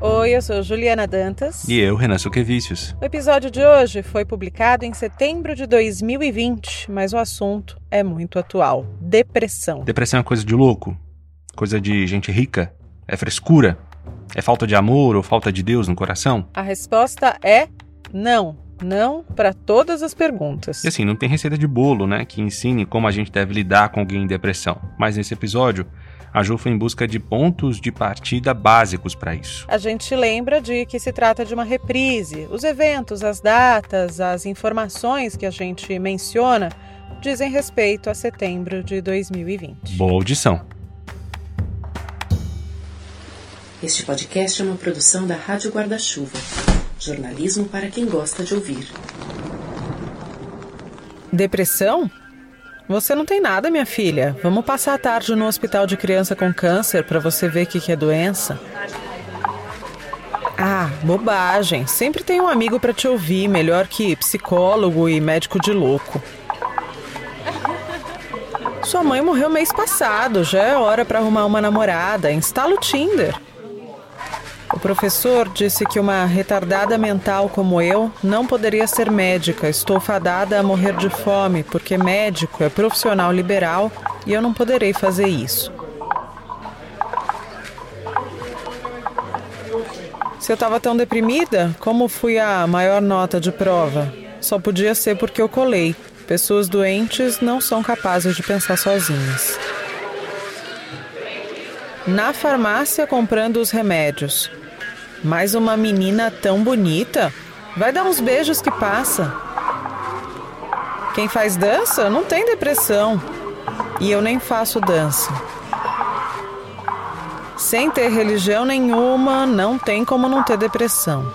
Oi, eu sou Juliana Dantas. E eu, Renan Suquevicius. O episódio de hoje foi publicado em setembro de 2020, mas o assunto é muito atual: depressão. Depressão é coisa de louco? Coisa de gente rica? É frescura? É falta de amor ou falta de Deus no coração? A resposta é não. Não para todas as perguntas. E assim, não tem receita de bolo, né, que ensine como a gente deve lidar com alguém em depressão. Mas nesse episódio, a Ju foi em busca de pontos de partida básicos para isso. A gente lembra de que se trata de uma reprise. Os eventos, as datas, as informações que a gente menciona dizem respeito a setembro de 2020. Boa audição. Este podcast é uma produção da Rádio Guarda-Chuva. Jornalismo para quem gosta de ouvir. Depressão? Você não tem nada, minha filha. Vamos passar a tarde no hospital de criança com câncer para você ver o que, que é doença. Ah, bobagem. Sempre tem um amigo para te ouvir, melhor que psicólogo e médico de louco. Sua mãe morreu mês passado, já é hora para arrumar uma namorada. Instala o Tinder. Professor disse que uma retardada mental como eu não poderia ser médica. Estou fadada a morrer de fome, porque médico é profissional liberal e eu não poderei fazer isso. Se eu estava tão deprimida, como fui a maior nota de prova? Só podia ser porque eu colei. Pessoas doentes não são capazes de pensar sozinhas. Na farmácia comprando os remédios. Mais uma menina tão bonita. Vai dar uns beijos que passa. Quem faz dança não tem depressão. E eu nem faço dança. Sem ter religião nenhuma, não tem como não ter depressão.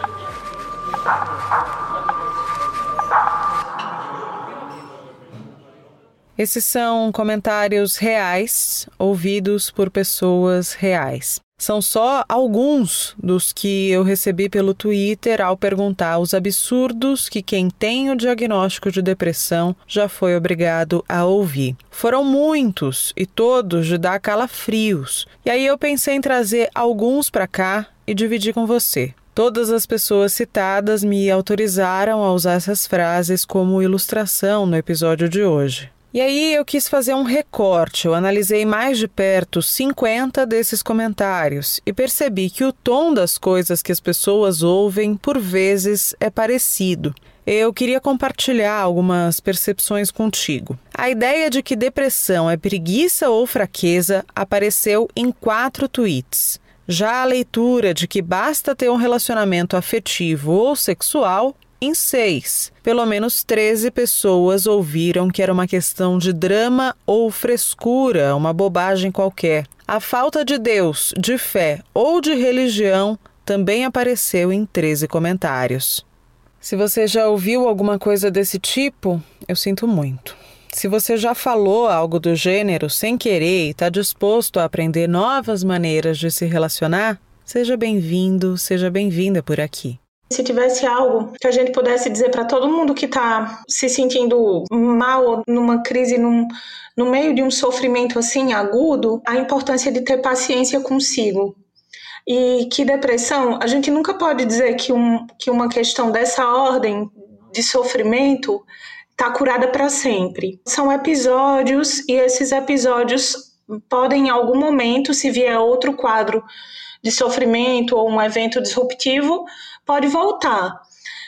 Esses são comentários reais, ouvidos por pessoas reais. São só alguns dos que eu recebi pelo Twitter ao perguntar os absurdos que quem tem o diagnóstico de depressão já foi obrigado a ouvir. Foram muitos e todos de dar calafrios. E aí eu pensei em trazer alguns para cá e dividir com você. Todas as pessoas citadas me autorizaram a usar essas frases como ilustração no episódio de hoje. E aí eu quis fazer um recorte. Eu analisei mais de perto 50 desses comentários e percebi que o tom das coisas que as pessoas ouvem por vezes é parecido. Eu queria compartilhar algumas percepções contigo. A ideia de que depressão é preguiça ou fraqueza apareceu em quatro tweets. Já a leitura de que basta ter um relacionamento afetivo ou sexual em seis. Pelo menos 13 pessoas ouviram que era uma questão de drama ou frescura, uma bobagem qualquer. A falta de Deus, de fé ou de religião também apareceu em 13 comentários. Se você já ouviu alguma coisa desse tipo, eu sinto muito. Se você já falou algo do gênero sem querer e está disposto a aprender novas maneiras de se relacionar, seja bem-vindo, seja bem-vinda por aqui. Se tivesse algo que a gente pudesse dizer para todo mundo que está se sentindo mal, numa crise, num, no meio de um sofrimento assim agudo, a importância de ter paciência consigo. E que depressão, a gente nunca pode dizer que, um, que uma questão dessa ordem de sofrimento está curada para sempre. São episódios e esses episódios podem, em algum momento, se vier outro quadro de sofrimento ou um evento disruptivo, pode voltar.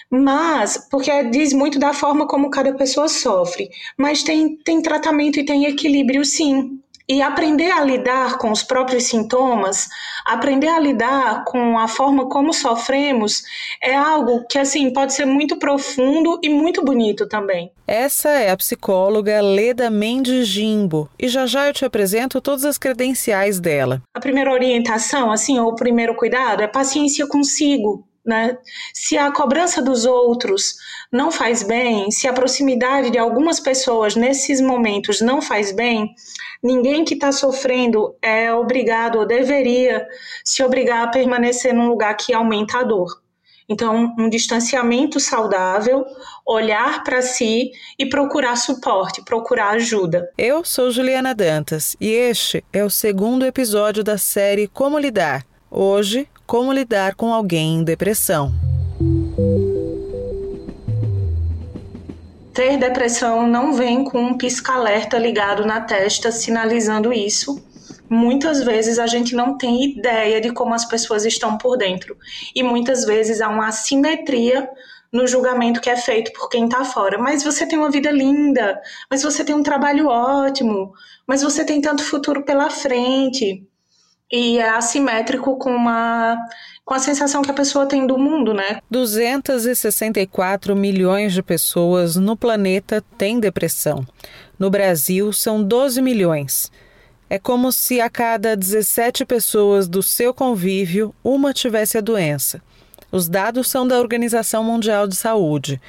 Mas, porque diz muito da forma como cada pessoa sofre. Mas tem, tem tratamento e tem equilíbrio, sim. E aprender a lidar com os próprios sintomas, aprender a lidar com a forma como sofremos, é algo que, assim, pode ser muito profundo e muito bonito também. Essa é a psicóloga Leda Mendes Jimbo, e já já eu te apresento todas as credenciais dela. A primeira orientação, assim, ou o primeiro cuidado é paciência consigo, né? Se a cobrança dos outros não faz bem, se a proximidade de algumas pessoas nesses momentos não faz bem, ninguém que está sofrendo é obrigado ou deveria se obrigar a permanecer num lugar que aumenta a dor. Então, um distanciamento saudável, olhar para si e procurar suporte, procurar ajuda. Eu sou Juliana Dantas e este é o segundo episódio da série Como Lidar. Hoje, como lidar com alguém em depressão. Ter depressão não vem com um pisca-alerta ligado na testa sinalizando isso. Muitas vezes a gente não tem ideia de como as pessoas estão por dentro. E muitas vezes há uma assimetria no julgamento que é feito por quem está fora. Mas você tem uma vida linda, mas você tem um trabalho ótimo, mas você tem tanto futuro pela frente. E é assimétrico com uma com a sensação que a pessoa tem do mundo, né? 264 milhões de pessoas no planeta têm depressão. No Brasil, são 12 milhões. É como se a cada 17 pessoas do seu convívio, uma tivesse a doença. Os dados são da Organização Mundial de Saúde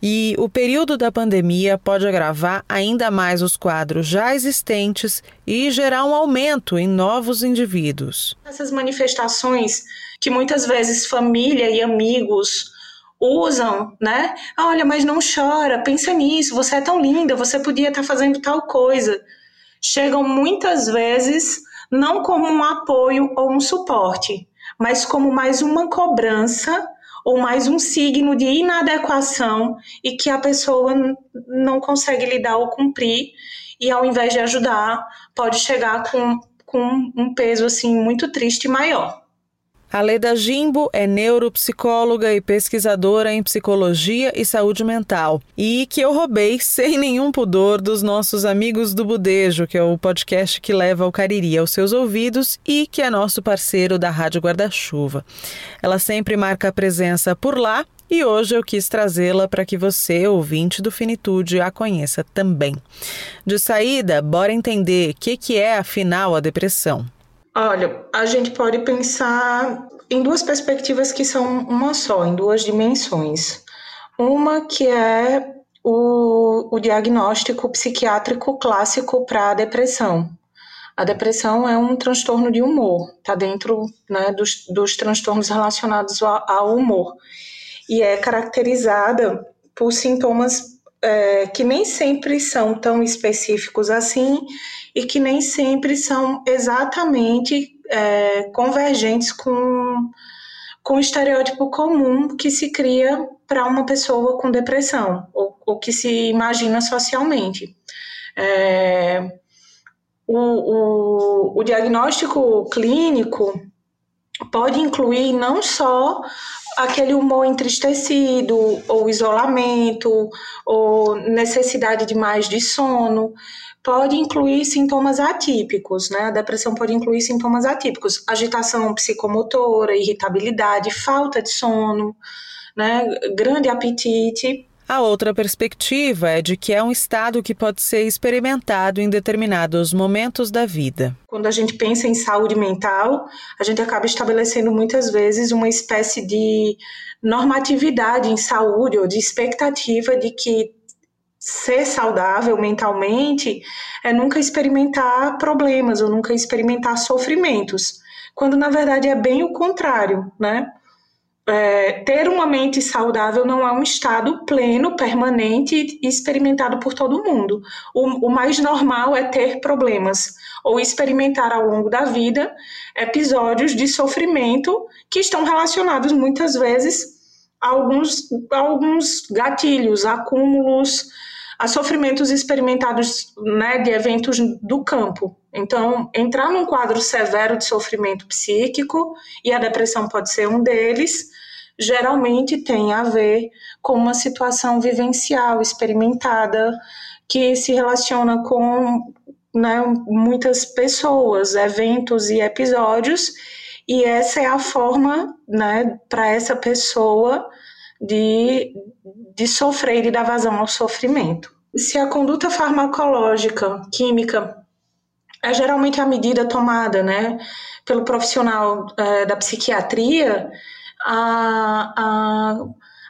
e o período da pandemia pode agravar ainda mais os quadros já existentes e gerar um aumento em novos indivíduos. Essas manifestações que muitas vezes família e amigos usam, né? Olha, mas não chora, pensa nisso, você é tão linda, você podia estar fazendo tal coisa. Chegam muitas vezes não como um apoio ou um suporte, mas como mais uma cobrança ou mais um signo de inadequação e que a pessoa não consegue lidar ou cumprir e ao invés de ajudar pode chegar com, com um peso assim muito triste maior. A Leda Jimbo é neuropsicóloga e pesquisadora em psicologia e saúde mental. E que eu roubei sem nenhum pudor dos nossos amigos do Budejo, que é o podcast que leva o Cariri aos seus ouvidos e que é nosso parceiro da Rádio Guarda-Chuva. Ela sempre marca a presença por lá e hoje eu quis trazê-la para que você, ouvinte do Finitude, a conheça também. De saída, bora entender o que, que é, afinal, a depressão. Olha, a gente pode pensar em duas perspectivas que são uma só, em duas dimensões. Uma que é o, o diagnóstico psiquiátrico clássico para a depressão. A depressão é um transtorno de humor, está dentro né, dos, dos transtornos relacionados ao, ao humor. E é caracterizada por sintomas é, que nem sempre são tão específicos assim e que nem sempre são exatamente é, convergentes com, com o estereótipo comum que se cria para uma pessoa com depressão ou, ou que se imagina socialmente. É, o, o, o diagnóstico clínico pode incluir não só aquele humor entristecido, ou isolamento, ou necessidade de mais de sono, pode incluir sintomas atípicos, né? A depressão pode incluir sintomas atípicos, agitação psicomotora, irritabilidade, falta de sono, né? Grande apetite. A outra perspectiva é de que é um estado que pode ser experimentado em determinados momentos da vida. Quando a gente pensa em saúde mental, a gente acaba estabelecendo muitas vezes uma espécie de normatividade em saúde ou de expectativa de que ser saudável mentalmente é nunca experimentar problemas ou nunca experimentar sofrimentos, quando na verdade é bem o contrário, né? É, ter uma mente saudável não é um estado pleno, permanente e experimentado por todo mundo. O, o, mais normal é ter problemas ou experimentar ao longo da vida episódios de sofrimento que estão relacionados muitas vezes a alguns, a alguns gatilhos, acúmulos, a sofrimentos experimentados né, de eventos do campo. Então, entrar num quadro severo de sofrimento psíquico, e a depressão pode ser um deles, geralmente tem a ver com uma situação vivencial, experimentada, que se relaciona com né, muitas pessoas, eventos e episódios, e essa é a forma né, para essa pessoa de, de sofrer e dar vazão ao sofrimento. Se a conduta farmacológica, química, é geralmente a medida tomada né, pelo profissional é, da psiquiatria, a, a,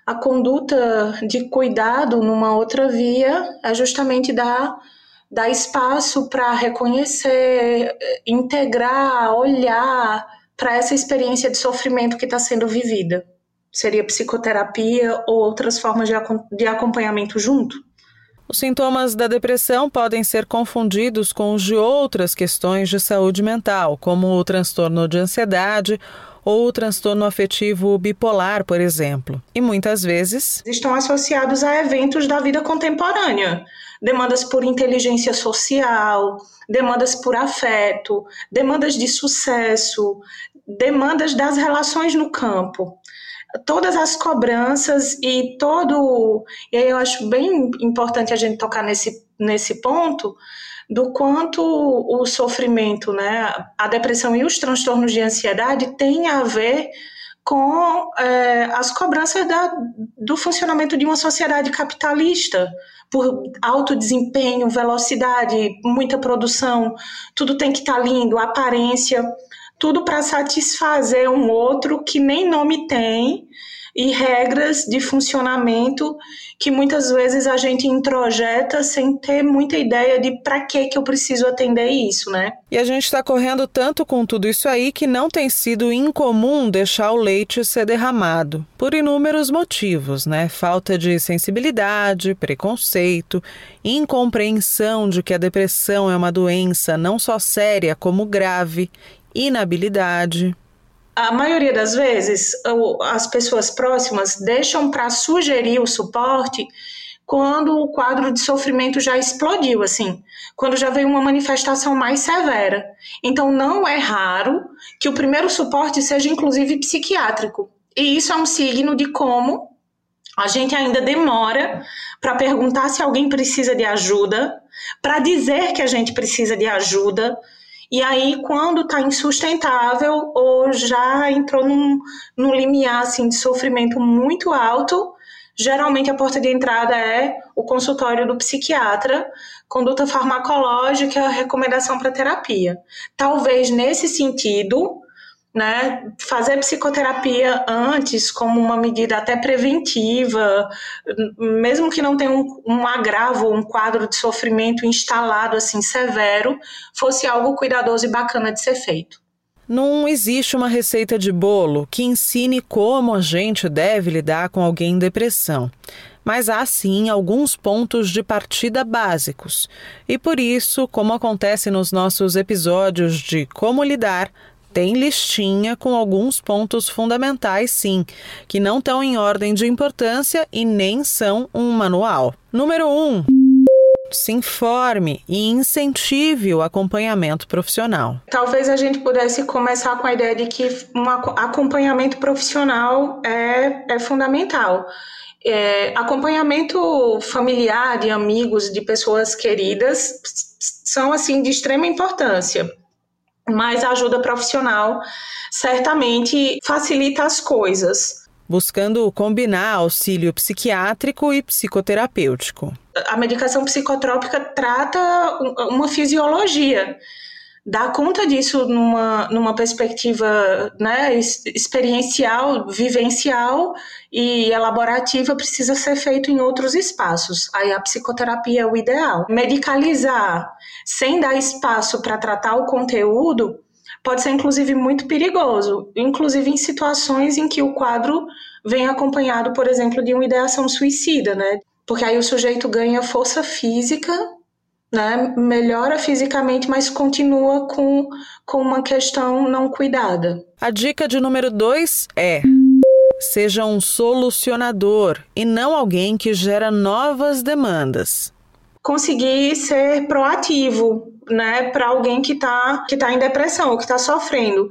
a conduta de cuidado numa outra via é justamente dar, dar espaço para reconhecer, integrar, olhar para essa experiência de sofrimento que está sendo vivida seria psicoterapia ou outras formas de, de acompanhamento junto? Os sintomas da depressão podem ser confundidos com os de outras questões de saúde mental, como o transtorno de ansiedade ou o transtorno afetivo bipolar, por exemplo. E muitas vezes estão associados a eventos da vida contemporânea, demandas por inteligência social, demandas por afeto, demandas de sucesso, demandas das relações no campo todas as cobranças e todo. E aí eu acho bem importante a gente tocar nesse, nesse ponto do quanto o sofrimento, né, a depressão e os transtornos de ansiedade têm a ver com é, as cobranças da, do funcionamento de uma sociedade capitalista, por alto desempenho, velocidade, muita produção, tudo tem que estar tá lindo, aparência tudo para satisfazer um outro que nem nome tem e regras de funcionamento que muitas vezes a gente introjeta sem ter muita ideia de para que que eu preciso atender isso, né? E a gente está correndo tanto com tudo isso aí que não tem sido incomum deixar o leite ser derramado, por inúmeros motivos, né? Falta de sensibilidade, preconceito, incompreensão de que a depressão é uma doença não só séria como grave inabilidade. A maioria das vezes, as pessoas próximas deixam para sugerir o suporte quando o quadro de sofrimento já explodiu, assim, quando já veio uma manifestação mais severa. Então, não é raro que o primeiro suporte seja, inclusive, psiquiátrico. E isso é um signo de como a gente ainda demora para perguntar se alguém precisa de ajuda, para dizer que a gente precisa de ajuda, e aí, quando está insustentável ou já entrou num, num limiar assim, de sofrimento muito alto, geralmente a porta de entrada é o consultório do psiquiatra, conduta farmacológica, recomendação para terapia. Talvez nesse sentido, né, fazer psicoterapia antes como uma medida até preventiva, mesmo que não tenha um, um, agravo, um quadro de sofrimento instalado assim severo, fosse algo cuidadoso e bacana de ser feito. Não existe uma receita de bolo que ensine como a gente deve lidar com alguém em depressão. Mas há sim alguns pontos de partida básicos. E por isso, como acontece nos nossos episódios de Como Lidar, tem listinha com alguns pontos fundamentais, sim, que não estão em ordem de importância e nem são um manual. Número 1. Um, se informe e incentive o acompanhamento profissional. Talvez a gente pudesse começar com a ideia de que um acompanhamento profissional é, é fundamental. É, acompanhamento familiar, de amigos, de pessoas queridas, são assim de extrema importância mas a ajuda profissional certamente facilita as coisas. Buscando combinar auxílio psiquiátrico e psicoterapêutico. A medicação psicotrópica trata uma fisiologia dar conta disso numa, numa perspectiva né, experiencial, vivencial e elaborativa precisa ser feito em outros espaços. Aí a psicoterapia é o ideal. Medicalizar sem dar espaço para tratar o conteúdo pode ser inclusive muito perigoso, inclusive em situações em que o quadro vem acompanhado, por exemplo, de uma ideação suicida, né? Porque aí o sujeito ganha força física né, melhora fisicamente, mas continua com, com uma questão não cuidada. A dica de número dois é. Seja um solucionador e não alguém que gera novas demandas. Conseguir ser proativo, né, para alguém que está que tá em depressão, ou que está sofrendo.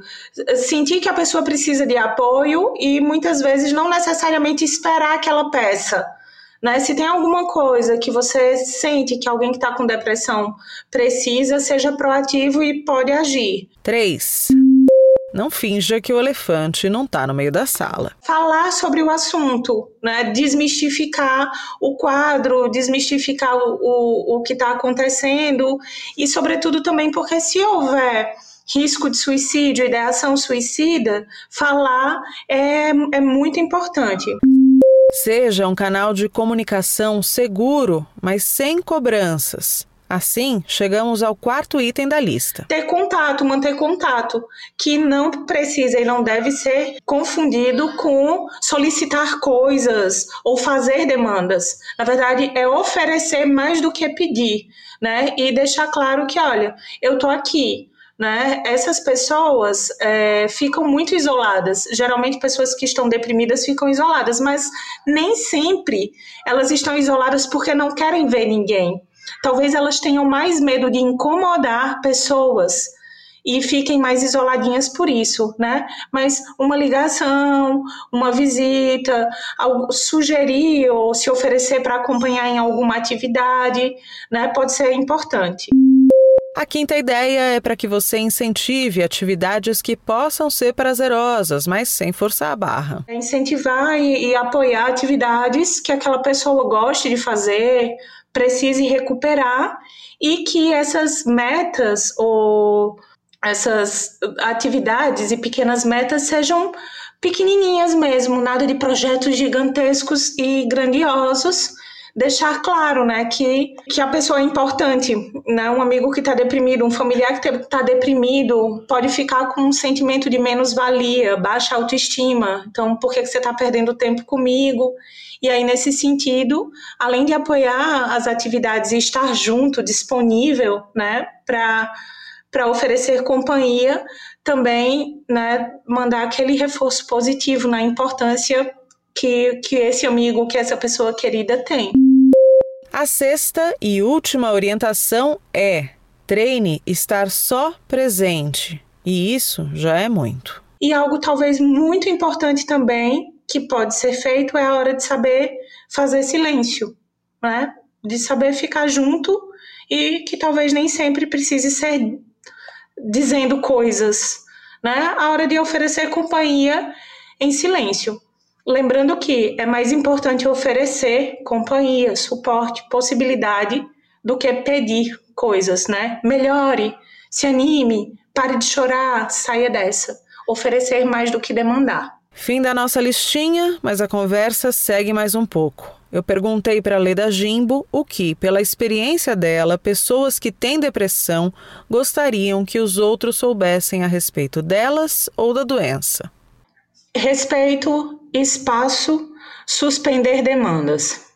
Sentir que a pessoa precisa de apoio e muitas vezes não necessariamente esperar que ela peça né? Se tem alguma coisa que você sente que alguém que está com depressão precisa, seja proativo e pode agir. 3. Não finja que o elefante não está no meio da sala. Falar sobre o assunto, né? desmistificar o quadro, desmistificar o, o, o que está acontecendo e, sobretudo, também porque se houver risco de suicídio, ideação suicida, falar é, é muito importante. Seja um canal de comunicação seguro, mas sem cobranças. Assim, chegamos ao quarto item da lista. Ter contato, manter contato, que não precisa e não deve ser confundido com solicitar coisas ou fazer demandas. Na verdade, é oferecer mais do que pedir, né? E deixar claro que, olha, eu tô aqui, né? Essas pessoas é, ficam muito isoladas. Geralmente, pessoas que estão deprimidas ficam isoladas, mas nem sempre elas estão isoladas porque não querem ver ninguém. Talvez elas tenham mais medo de incomodar pessoas e fiquem mais isoladinhas por isso, né? Mas uma ligação, uma visita, sugerir ou se oferecer para acompanhar em alguma atividade, né? Pode ser importante. A quinta ideia é para que você incentive atividades que possam ser prazerosas, mas sem forçar a barra. É incentivar e, e apoiar atividades que aquela pessoa goste de fazer, precise recuperar e que essas metas ou essas atividades e pequenas metas sejam pequenininhas mesmo, nada de projetos gigantescos e grandiosos, deixar claro, né, que, que a pessoa é importante, né, um amigo que está deprimido, um familiar que está deprimido, pode ficar com um sentimento de menos-valia, baixa autoestima, então por que, que você está perdendo tempo comigo? E aí, nesse sentido, além de apoiar as atividades e estar junto, disponível, né, para para oferecer companhia, também né, mandar aquele reforço positivo na importância que, que esse amigo, que essa pessoa querida tem. A sexta e última orientação é: treine estar só presente. E isso já é muito. E algo talvez muito importante também que pode ser feito é a hora de saber fazer silêncio, né? De saber ficar junto e que talvez nem sempre precise ser dizendo coisas, né? A hora de oferecer companhia em silêncio. Lembrando que é mais importante oferecer companhia, suporte, possibilidade do que pedir coisas, né? Melhore, se anime, pare de chorar, saia dessa. Oferecer mais do que demandar. Fim da nossa listinha, mas a conversa segue mais um pouco. Eu perguntei para a Leda Jimbo o que, pela experiência dela, pessoas que têm depressão gostariam que os outros soubessem a respeito delas ou da doença respeito, espaço, suspender demandas.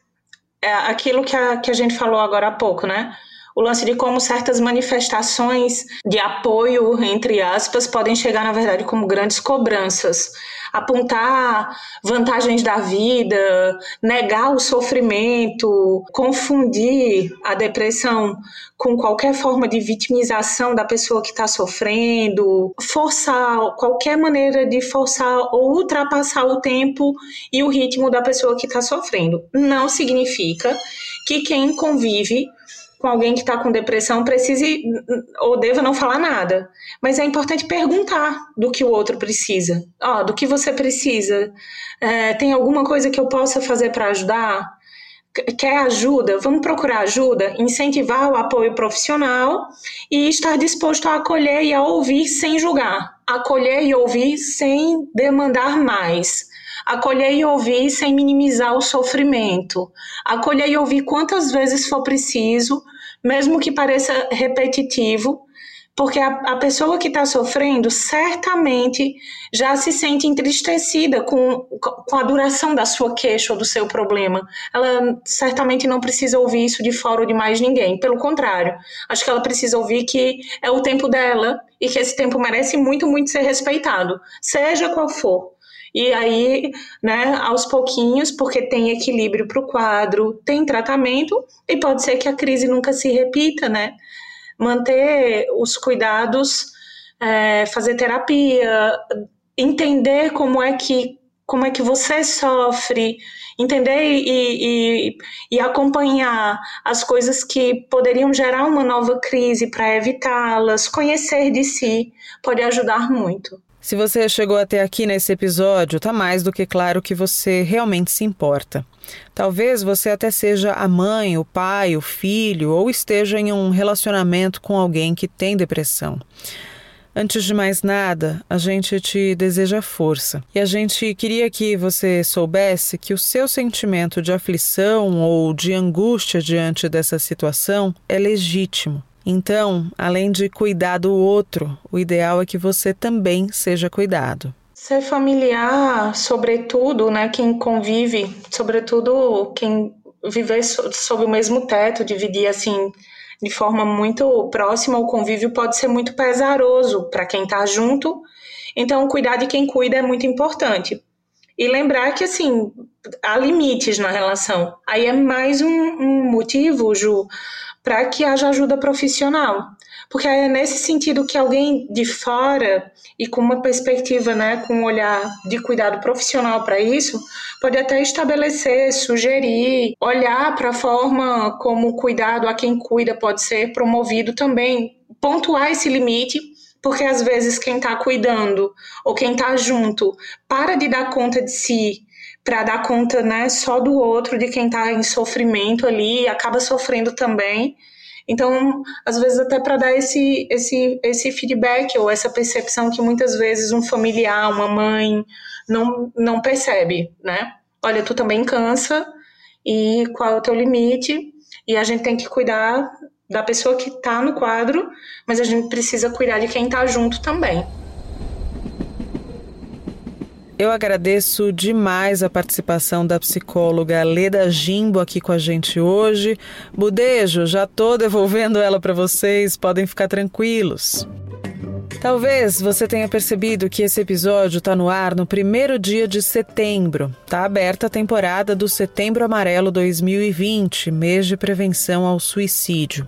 É aquilo que a, que a gente falou agora há pouco, né? O lance de como certas manifestações de apoio, entre aspas, podem chegar, na verdade, como grandes cobranças apontar vantagens da vida, negar o sofrimento, confundir a depressão com qualquer forma de vitimização da pessoa que está sofrendo, forçar qualquer maneira de forçar ou ultrapassar o tempo e o ritmo da pessoa que está sofrendo. Não significa que quem convive com alguém que está com depressão precise ou deva não falar nada. Mas é importante perguntar do que o outro precisa. Oh, do que você precisa? É, tem alguma coisa que eu possa fazer para ajudar? Quer ajuda? Vamos procurar ajuda, incentivar o apoio profissional e estar disposto a acolher e a ouvir sem julgar. Acolher e ouvir sem demandar mais acolher e ouvir sem minimizar o sofrimento, acolher e ouvir quantas vezes for preciso, mesmo que pareça repetitivo, porque a, a pessoa que está sofrendo certamente já se sente entristecida com, com a duração da sua queixa ou do seu problema. Ela certamente não precisa ouvir isso de fora ou de mais ninguém. Pelo contrário, acho que ela precisa ouvir que é o tempo dela e que esse tempo merece muito, muito ser respeitado, seja qual for. E aí, né, aos pouquinhos, porque tem equilíbrio para o quadro, tem tratamento, e pode ser que a crise nunca se repita, né? Manter os cuidados, é, fazer terapia, entender como é que como é que você sofre, entender e, e, e acompanhar as coisas que poderiam gerar uma nova crise para evitá-las, conhecer de si, pode ajudar muito. Se você chegou até aqui nesse episódio, tá mais do que claro que você realmente se importa. Talvez você até seja a mãe, o pai, o filho ou esteja em um relacionamento com alguém que tem depressão. Antes de mais nada, a gente te deseja força e a gente queria que você soubesse que o seu sentimento de aflição ou de angústia diante dessa situação é legítimo então, além de cuidar do outro, o ideal é que você também seja cuidado. Ser familiar, sobretudo, né, quem convive, sobretudo quem viver sob o mesmo teto, dividir assim de forma muito próxima, o convívio pode ser muito pesaroso para quem está junto. Então, cuidar de quem cuida é muito importante. E lembrar que, assim, há limites na relação. Aí é mais um, um motivo, Ju, para que haja ajuda profissional. Porque é nesse sentido que alguém de fora e com uma perspectiva, né, com um olhar de cuidado profissional para isso, pode até estabelecer, sugerir, olhar para a forma como o cuidado a quem cuida pode ser promovido também, pontuar esse limite porque às vezes quem está cuidando ou quem está junto para de dar conta de si para dar conta né, só do outro, de quem está em sofrimento ali, acaba sofrendo também. Então, às vezes até para dar esse, esse, esse feedback ou essa percepção que muitas vezes um familiar, uma mãe não, não percebe, né? Olha, tu também cansa e qual é o teu limite? E a gente tem que cuidar da pessoa que está no quadro, mas a gente precisa cuidar de quem está junto também. Eu agradeço demais a participação da psicóloga Leda Jimbo aqui com a gente hoje. Budejo, já estou devolvendo ela para vocês, podem ficar tranquilos. Talvez você tenha percebido que esse episódio está no ar no primeiro dia de setembro. Está aberta a temporada do Setembro Amarelo 2020, mês de prevenção ao suicídio.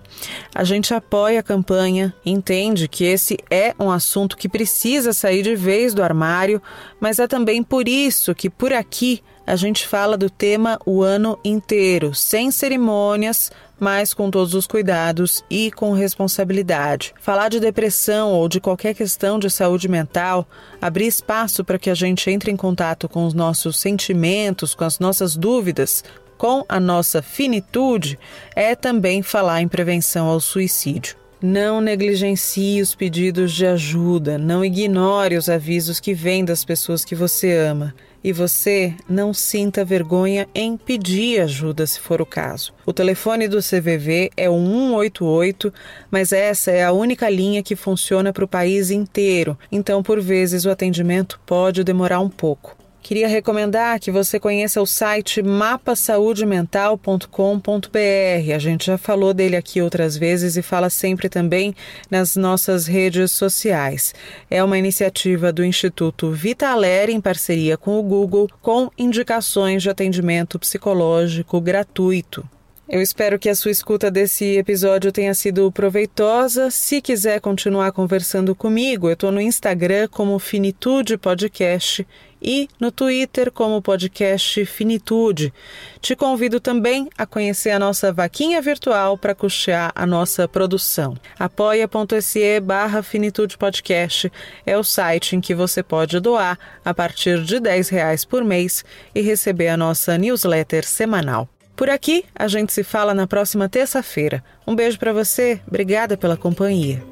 A gente apoia a campanha, entende que esse é um assunto que precisa sair de vez do armário, mas é também por isso que por aqui a gente fala do tema o ano inteiro, sem cerimônias, mas com todos os cuidados e com responsabilidade. Falar de depressão ou de qualquer questão de saúde mental, abrir espaço para que a gente entre em contato com os nossos sentimentos, com as nossas dúvidas, com a nossa finitude, é também falar em prevenção ao suicídio. Não negligencie os pedidos de ajuda, não ignore os avisos que vêm das pessoas que você ama. E você não sinta vergonha em pedir ajuda se for o caso. O telefone do CVV é o 188, mas essa é a única linha que funciona para o país inteiro, então por vezes o atendimento pode demorar um pouco. Queria recomendar que você conheça o site mapasaudemental.com.br. A gente já falou dele aqui outras vezes e fala sempre também nas nossas redes sociais. É uma iniciativa do Instituto Vitaler em parceria com o Google, com indicações de atendimento psicológico gratuito. Eu espero que a sua escuta desse episódio tenha sido proveitosa. Se quiser continuar conversando comigo, eu estou no Instagram como Finitude Podcast e no Twitter como podcast Finitude. Te convido também a conhecer a nossa vaquinha virtual para custear a nossa produção. apoia.se barra Finitude Podcast é o site em que você pode doar a partir de R$ reais por mês e receber a nossa newsletter semanal. Por aqui, a gente se fala na próxima terça-feira. Um beijo para você, obrigada pela companhia.